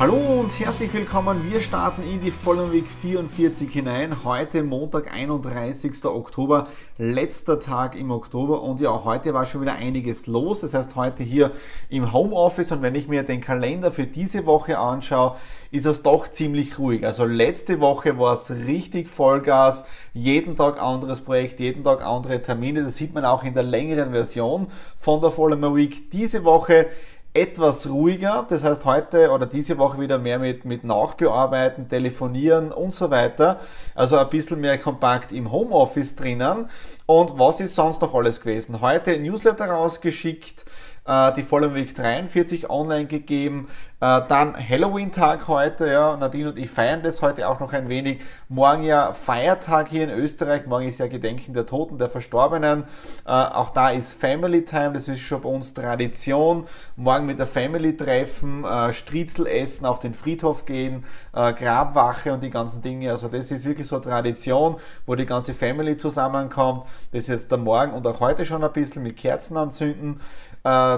Hallo und herzlich willkommen. Wir starten in die Fallen Week 44 hinein. Heute Montag, 31. Oktober, letzter Tag im Oktober. Und ja, heute war schon wieder einiges los. Das heißt, heute hier im Homeoffice. Und wenn ich mir den Kalender für diese Woche anschaue, ist es doch ziemlich ruhig. Also letzte Woche war es richtig Vollgas. Jeden Tag anderes Projekt, jeden Tag andere Termine. Das sieht man auch in der längeren Version von der Fallen Week. Diese Woche etwas ruhiger. Das heißt, heute oder diese Woche wieder mehr mit, mit Nachbearbeiten, Telefonieren und so weiter. Also ein bisschen mehr kompakt im Homeoffice drinnen. Und was ist sonst noch alles gewesen? Heute Newsletter rausgeschickt, äh, die Fallen Week 43 online gegeben. Äh, dann Halloween-Tag heute, ja, Nadine und ich feiern das heute auch noch ein wenig. Morgen ja Feiertag hier in Österreich, morgen ist ja Gedenken der Toten, der Verstorbenen. Äh, auch da ist Family Time, das ist schon bei uns Tradition. Morgen mit der Family treffen, Striezel essen, auf den Friedhof gehen, Grabwache und die ganzen Dinge. Also das ist wirklich so Tradition, wo die ganze Family zusammenkommt. Das ist jetzt der Morgen und auch heute schon ein bisschen mit Kerzen anzünden.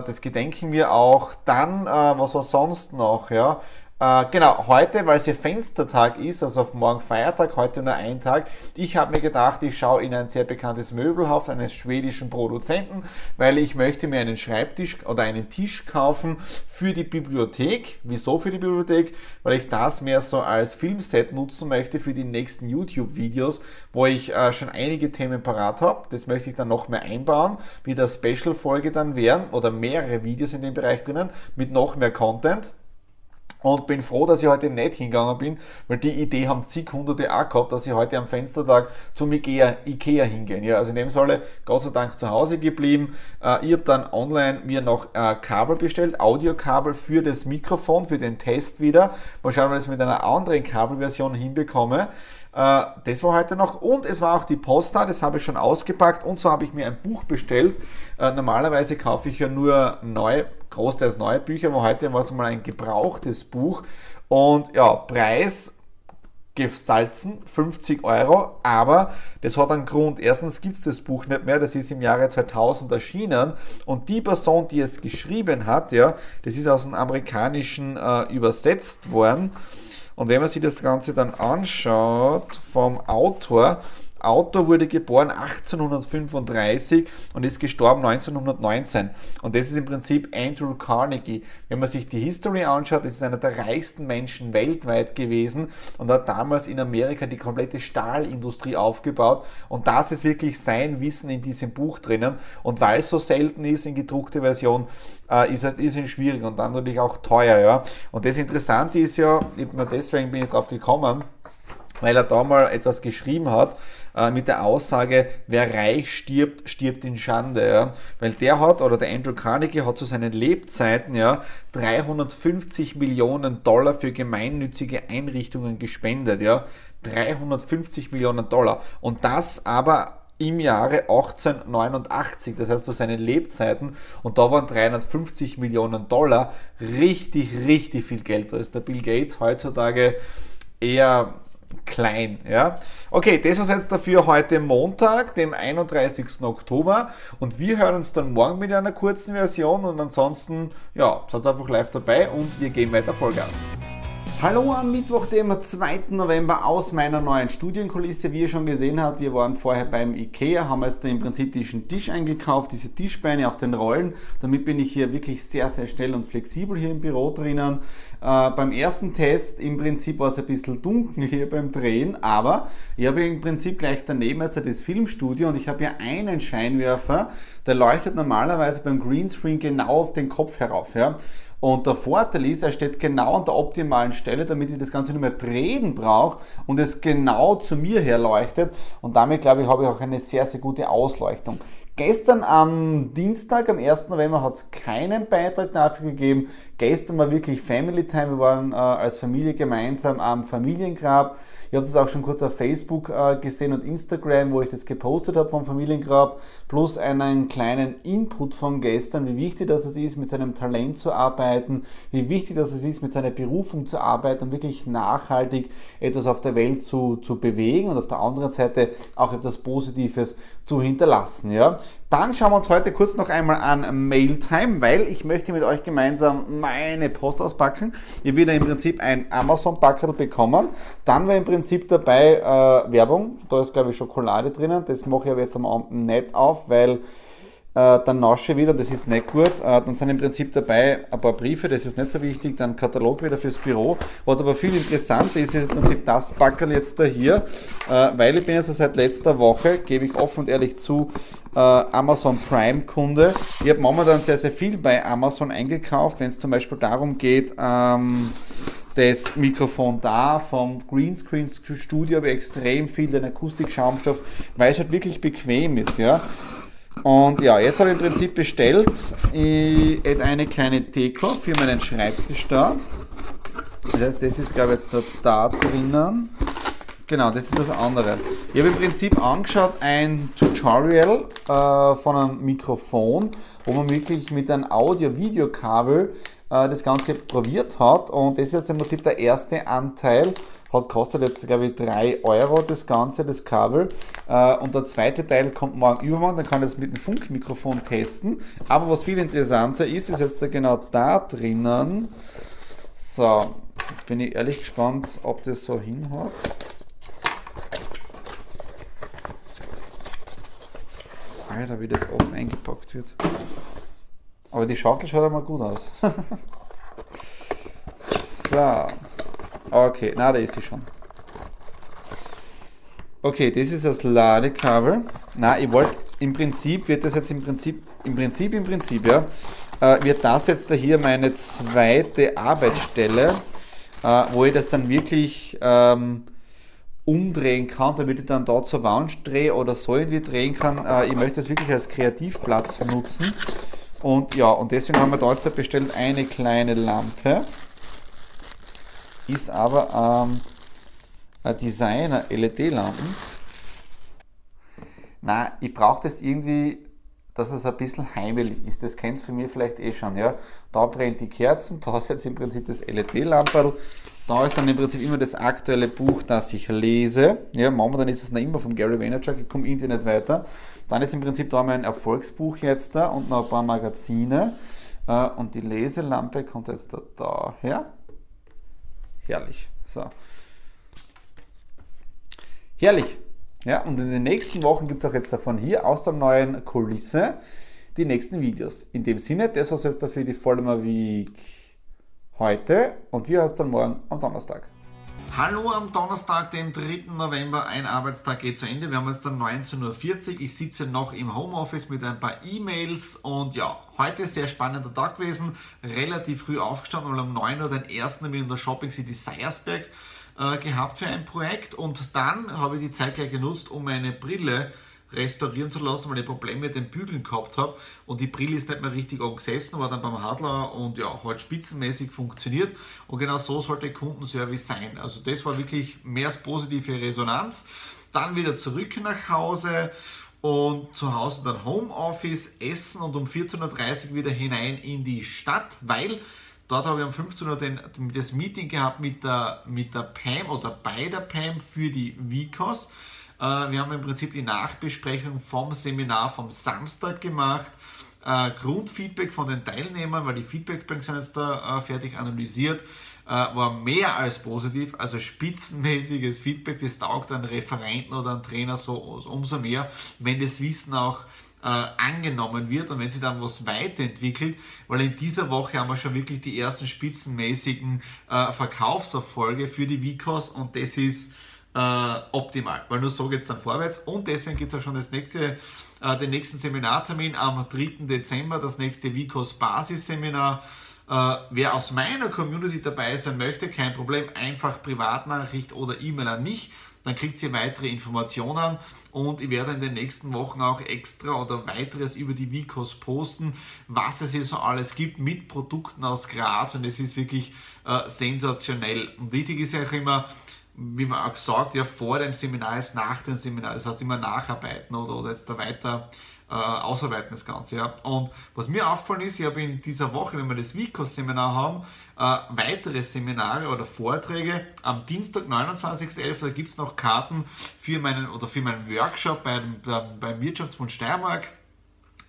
Das gedenken wir auch. Dann, was war sonst? noch, ja. Äh, genau, heute, weil es ja Fenstertag ist, also auf morgen Feiertag, heute nur ein Tag. Ich habe mir gedacht, ich schaue in ein sehr bekanntes Möbelhaus eines schwedischen Produzenten, weil ich möchte mir einen Schreibtisch oder einen Tisch kaufen für die Bibliothek. Wieso für die Bibliothek? Weil ich das mehr so als Filmset nutzen möchte für die nächsten YouTube-Videos, wo ich äh, schon einige Themen parat habe. Das möchte ich dann noch mehr einbauen, wie das Special-Folge dann wären oder mehrere Videos in dem Bereich drinnen mit noch mehr Content und bin froh, dass ich heute nicht hingegangen bin, weil die Idee haben zig hunderte auch gehabt, dass ich heute am Fenstertag zum Ikea, Ikea hingehen. Ja, also in dem Falle Gott sei Dank zu Hause geblieben. Äh, ich habe dann online mir noch äh, Kabel bestellt, Audiokabel für das Mikrofon, für den Test wieder. Mal schauen, ob ich das mit einer anderen Kabelversion hinbekomme. Äh, das war heute noch. Und es war auch die Post da, das habe ich schon ausgepackt. Und so habe ich mir ein Buch bestellt. Äh, normalerweise kaufe ich ja nur neu, großteils neue Bücher, aber heute war es mal ein gebrauchtes Buch. Und ja, Preis gesalzen, 50 Euro, aber das hat einen Grund. Erstens gibt es das Buch nicht mehr, das ist im Jahre 2000 erschienen und die Person, die es geschrieben hat, ja, das ist aus dem Amerikanischen äh, übersetzt worden und wenn man sich das Ganze dann anschaut vom Autor, Autor wurde geboren 1835 und ist gestorben 1919. Und das ist im Prinzip Andrew Carnegie. Wenn man sich die History anschaut, ist einer der reichsten Menschen weltweit gewesen und hat damals in Amerika die komplette Stahlindustrie aufgebaut. Und das ist wirklich sein Wissen in diesem Buch drinnen. Und weil es so selten ist in gedruckter Version, äh, ist es halt schwierig und dann natürlich auch teuer. Ja. Und das Interessante ist ja, deswegen bin ich drauf gekommen, weil er da mal etwas geschrieben hat äh, mit der Aussage, wer reich stirbt, stirbt in Schande. Ja? Weil der hat, oder der Andrew Carnegie hat zu seinen Lebzeiten ja 350 Millionen Dollar für gemeinnützige Einrichtungen gespendet. Ja? 350 Millionen Dollar. Und das aber im Jahre 1889, das heißt zu seinen Lebzeiten, und da waren 350 Millionen Dollar richtig, richtig viel Geld. Da ist der Bill Gates heutzutage eher klein. Ja? Okay, das war jetzt dafür heute Montag, dem 31. Oktober. Und wir hören uns dann morgen mit einer kurzen Version. Und ansonsten, ja, seid einfach live dabei und wir gehen weiter Vollgas. Hallo am Mittwoch, dem 2. November aus meiner neuen Studienkulisse. Wie ihr schon gesehen habt, wir waren vorher beim Ikea, haben jetzt im Prinzip diesen Tisch eingekauft, diese Tischbeine auf den Rollen. Damit bin ich hier wirklich sehr, sehr schnell und flexibel hier im Büro drinnen. Äh, beim ersten Test im Prinzip war es ein bisschen dunkel hier beim Drehen, aber ich habe im Prinzip gleich daneben also das Filmstudio und ich habe hier einen Scheinwerfer, der leuchtet normalerweise beim Greenscreen genau auf den Kopf herauf. Ja? Und der Vorteil ist, er steht genau an der optimalen Stelle, damit ich das Ganze nicht mehr drehen brauche und es genau zu mir herleuchtet. Und damit, glaube ich, habe ich auch eine sehr, sehr gute Ausleuchtung. Gestern am Dienstag, am 1. November, hat es keinen Beitrag dafür gegeben. Gestern war wirklich Family Time. Wir waren äh, als Familie gemeinsam am Familiengrab. Ihr habt es auch schon kurz auf Facebook äh, gesehen und Instagram, wo ich das gepostet habe vom Familiengrab, plus einen kleinen Input von gestern, wie wichtig das ist, mit seinem Talent zu arbeiten, wie wichtig das ist, mit seiner Berufung zu arbeiten und wirklich nachhaltig etwas auf der Welt zu, zu bewegen und auf der anderen Seite auch etwas Positives zu hinterlassen. Ja? Dann schauen wir uns heute kurz noch einmal an Mailtime, weil ich möchte mit euch gemeinsam meine Post auspacken. Ihr werdet im Prinzip ein Amazon-Packerl bekommen. Dann war im Prinzip dabei äh, Werbung. Da ist, glaube ich, Schokolade drinnen. Das mache ich aber jetzt am Abend nicht auf, weil äh, dann nasche wieder, das ist nicht gut. Äh, dann sind im Prinzip dabei ein paar Briefe, das ist nicht so wichtig, dann Katalog wieder fürs Büro. Was aber viel interessanter ist, ist im Prinzip das Backerl jetzt da hier, äh, weil ich bin jetzt seit letzter Woche, gebe ich offen und ehrlich zu, äh, Amazon Prime Kunde. Ich habe momentan sehr, sehr viel bei Amazon eingekauft, wenn es zum Beispiel darum geht, ähm, das Mikrofon da vom Greenscreen Studio habe ich extrem viel, den Akustik-Schaumstoff, weil es halt wirklich bequem ist, ja. Und ja, jetzt habe ich im Prinzip bestellt ich, eine kleine Deko für meinen Schreibtisch da. Das heißt, das ist glaube ich jetzt da, da drinnen. Genau, das ist das andere. Ich habe im Prinzip angeschaut ein Tutorial äh, von einem Mikrofon, wo man wirklich mit einem Audio-Video-Kabel äh, das Ganze probiert hat. Und das ist jetzt im Prinzip der erste Anteil hat kostet jetzt, glaube ich, 3 Euro das Ganze, das Kabel. Äh, und der zweite Teil kommt morgen übermorgen, dann kann ich das mit dem Funkmikrofon testen. Aber was viel interessanter ist, ist jetzt genau da drinnen. So, bin ich ehrlich gespannt, ob das so hinhaut. Alter, wie das offen eingepackt wird. Aber die Schachtel schaut einmal gut aus. so. Okay, na, da ist sie schon. Okay, das ist das Ladekabel. Na, ich wollte, im Prinzip wird das jetzt im Prinzip, im Prinzip, im Prinzip, ja, äh, wird das jetzt da hier meine zweite Arbeitsstelle, äh, wo ich das dann wirklich ähm, umdrehen kann, damit ich dann da zur Wand drehe oder so irgendwie drehen kann. Äh, ich möchte das wirklich als Kreativplatz nutzen. Und ja, und deswegen haben wir da jetzt bestellt eine kleine Lampe ist aber ähm, ein Designer LED-Lampen. Na, ich brauche das irgendwie, dass es ein bisschen heimelig ist. Das kennt für mich vielleicht eh schon. Ja? Da brennt die Kerzen, da ist jetzt im Prinzip das LED-Lamperl. Da ist dann im Prinzip immer das aktuelle Buch, das ich lese. Ja, momentan ist es noch immer von Gary Vaynerchuk, ich komme irgendwie nicht weiter. Dann ist im Prinzip da mein Erfolgsbuch jetzt da und noch ein paar Magazine. Äh, und die Leselampe kommt jetzt da daher. Herrlich. So. Herrlich. Ja, und in den nächsten Wochen gibt es auch jetzt davon hier aus der neuen Kulisse die nächsten Videos. In dem Sinne, das war jetzt dafür die Vollmer Week heute und wir hören uns dann morgen am Donnerstag. Hallo am Donnerstag, dem 3. November. Ein Arbeitstag geht zu Ende. Wir haben jetzt dann 19.40 Uhr. Ich sitze noch im Homeoffice mit ein paar E-Mails und ja, heute ist sehr spannender Tag gewesen. Relativ früh aufgestanden, weil um 9 Uhr den ersten in der Shopping City Seiersberg äh, gehabt für ein Projekt und dann habe ich die Zeit gleich genutzt, um meine Brille restaurieren zu lassen, weil ich Probleme mit den Bügeln gehabt habe und die Brille ist nicht mehr richtig angesessen, war dann beim Hadler und ja, hat spitzenmäßig funktioniert und genau so sollte Kundenservice sein. Also das war wirklich mehr als positive Resonanz. Dann wieder zurück nach Hause und zu Hause dann Homeoffice, Essen und um 14.30 Uhr wieder hinein in die Stadt, weil dort habe ich um 15 Uhr den, das Meeting gehabt mit der, mit der PAM oder bei der PAM für die Vicos. Äh, wir haben im Prinzip die Nachbesprechung vom Seminar vom Samstag gemacht. Äh, Grundfeedback von den Teilnehmern, weil die Feedbackbanks sind jetzt da äh, fertig analysiert. äh, war mehr als positiv, also spitzenmäßiges Feedback, das taugt einem Referenten oder einem Trainer so umso mehr, wenn das Wissen auch äh, angenommen wird und wenn sich dann was weiterentwickelt, weil in dieser Woche haben wir schon wirklich die ersten spitzenmäßigen äh, Verkaufserfolge für die Vicos und das ist äh, optimal, weil nur so geht es dann vorwärts und deswegen gibt es auch schon das nächste, äh, den nächsten Seminartermin am 3. Dezember, das nächste Vicos Basisseminar. Äh, wer aus meiner Community dabei sein möchte, kein Problem, einfach Privatnachricht oder E-Mail an mich dann kriegt ihr weitere Informationen und ich werde in den nächsten Wochen auch extra oder weiteres über die Vicos posten, was es hier so alles gibt mit Produkten aus Graz und es ist wirklich äh, sensationell. Und wichtig ist ja auch immer, wie man auch gesagt, ja vor dem Seminar ist nach dem Seminar, das heißt immer nacharbeiten oder, oder jetzt da weiter äh, ausarbeiten das Ganze. Ja. Und was mir aufgefallen ist, ich habe in dieser Woche, wenn wir das Vicos-Seminar haben, äh, weitere Seminare oder Vorträge. Am Dienstag, 29.11. da gibt es noch Karten für meinen oder für meinen Workshop beim, beim Wirtschaftsbund Steiermark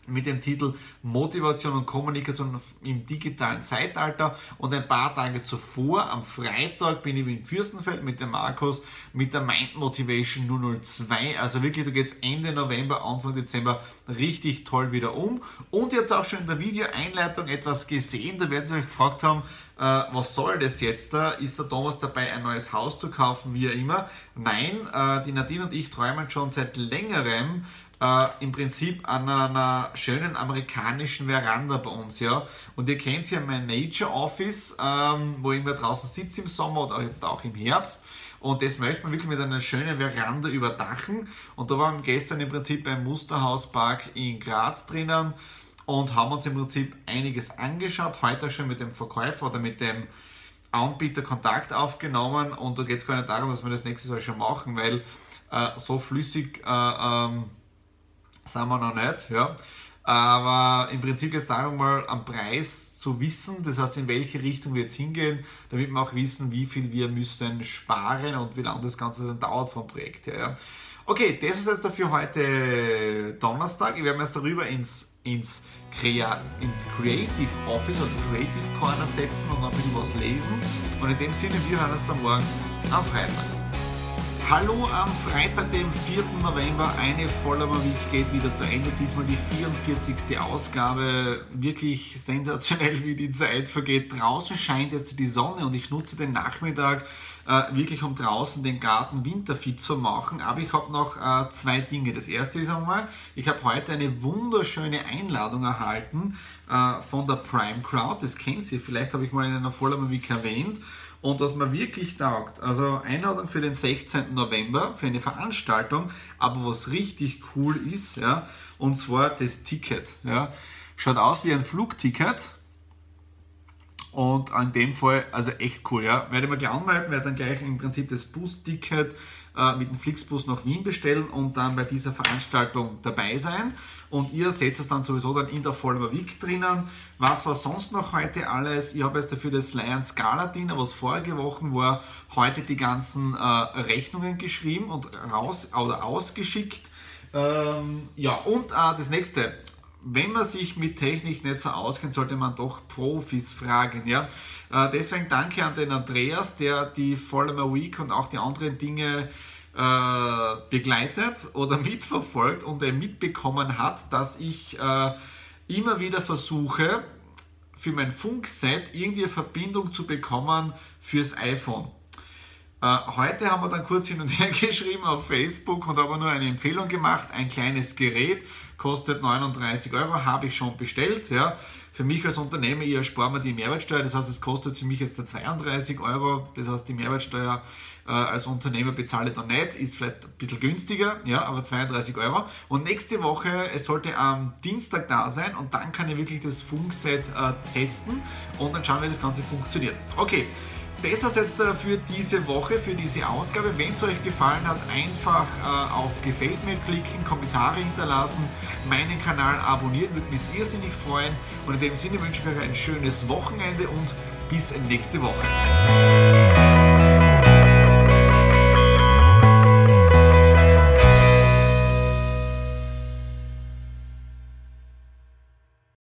mit dem Titel Motivation und Kommunikation im digitalen Zeitalter. Und ein paar Tage zuvor, am Freitag, bin ich in Fürstenfeld mit dem Markus mit der Mind Motivation 002. Also wirklich, da geht es Ende November, Anfang Dezember richtig toll wieder um. Und ihr habt auch schon in der Video-Einleitung etwas gesehen, da werdet ihr euch gefragt haben, äh, was soll das jetzt da? Ist der Thomas dabei, ein neues Haus zu kaufen, wie immer? Nein, äh, die Nadine und ich träumen schon seit längerem äh, im Prinzip an einer schönen amerikanischen Veranda bei uns, ja. Und ihr kennt ja mein Nature Office, ähm, wo ich immer draußen sitze im Sommer oder jetzt auch im Herbst. Und das möchte man wirklich mit einer schönen Veranda überdachen. Und da waren wir gestern im Prinzip beim Musterhauspark in Graz drinnen und haben uns im Prinzip einiges angeschaut. Heute schon mit dem Verkäufer oder mit dem Anbieter Kontakt aufgenommen. Und da geht es gar nicht darum, dass wir das nächstes Jahr schon machen, weil äh, so flüssig äh, ähm, sind wir noch nicht. Ja. Aber im Prinzip geht es darum, mal am Preis zu wissen, das heißt, in welche Richtung wir jetzt hingehen, damit wir auch wissen, wie viel wir müssen sparen und wie lange das Ganze dann dauert vom Projekt her. Ja. Okay, das ist jetzt dafür heute Donnerstag. Ich werde mir jetzt darüber ins, ins, Crea ins Creative Office oder Creative Corner setzen und ein bisschen was lesen. Und in dem Sinne, wir hören uns dann morgen am Freitag. Hallo am Freitag, dem 4. November. Eine Follower Week geht wieder zu Ende. Diesmal die 44. Ausgabe. Wirklich sensationell, wie die Zeit vergeht. Draußen scheint jetzt die Sonne und ich nutze den Nachmittag äh, wirklich, um draußen den Garten winterfit zu machen. Aber ich habe noch äh, zwei Dinge. Das erste ist einmal, ich habe heute eine wunderschöne Einladung erhalten äh, von der Prime Crowd. Das kennt ihr. Vielleicht habe ich mal in einer Follower Week erwähnt und was mir wirklich taugt. Also Einladung für den 16. November für eine Veranstaltung, aber was richtig cool ist, ja, und zwar das Ticket. Ja. Schaut aus wie ein Flugticket. Und in dem Fall, also echt cool, ja. Werde ich mir gleich anmelden, werde dann gleich im Prinzip das Bus-Ticket äh, mit dem Flixbus nach Wien bestellen und dann bei dieser Veranstaltung dabei sein. Und ihr seht es dann sowieso dann in der Follower Week drinnen. Was war sonst noch heute alles? Ich habe jetzt dafür das Lions Gala Dinner, was vorige Woche war, heute die ganzen äh, Rechnungen geschrieben und raus oder ausgeschickt. Ähm, ja, und äh, das nächste, wenn man sich mit Technik nicht so auskennt, sollte man doch Profis fragen. Ja? Äh, deswegen danke an den Andreas, der die Follower Week und auch die anderen Dinge äh, begleitet oder mitverfolgt und er mitbekommen hat, dass ich äh, immer wieder versuche, für mein Funkset irgendwie eine Verbindung zu bekommen fürs iPhone. Äh, heute haben wir dann kurz hin und her geschrieben auf Facebook und aber nur eine Empfehlung gemacht. Ein kleines Gerät kostet 39 Euro, habe ich schon bestellt. Ja. Für mich als Unternehmer, ich erspare mir die Mehrwertsteuer, das heißt, es kostet für mich jetzt 32 Euro. Das heißt, die Mehrwertsteuer äh, als Unternehmer bezahle ich da nicht, ist vielleicht ein bisschen günstiger, ja, aber 32 Euro. Und nächste Woche, es sollte am Dienstag da sein und dann kann ich wirklich das Funkset äh, testen und dann schauen, wie das Ganze funktioniert. Okay das war es jetzt äh, für diese Woche, für diese Ausgabe. Wenn es euch gefallen hat, einfach äh, auf Gefällt mir klicken, Kommentare hinterlassen, meinen Kanal abonnieren, würde mich irrsinnig freuen. Und in dem Sinne wünsche ich euch ein schönes Wochenende und bis nächste Woche.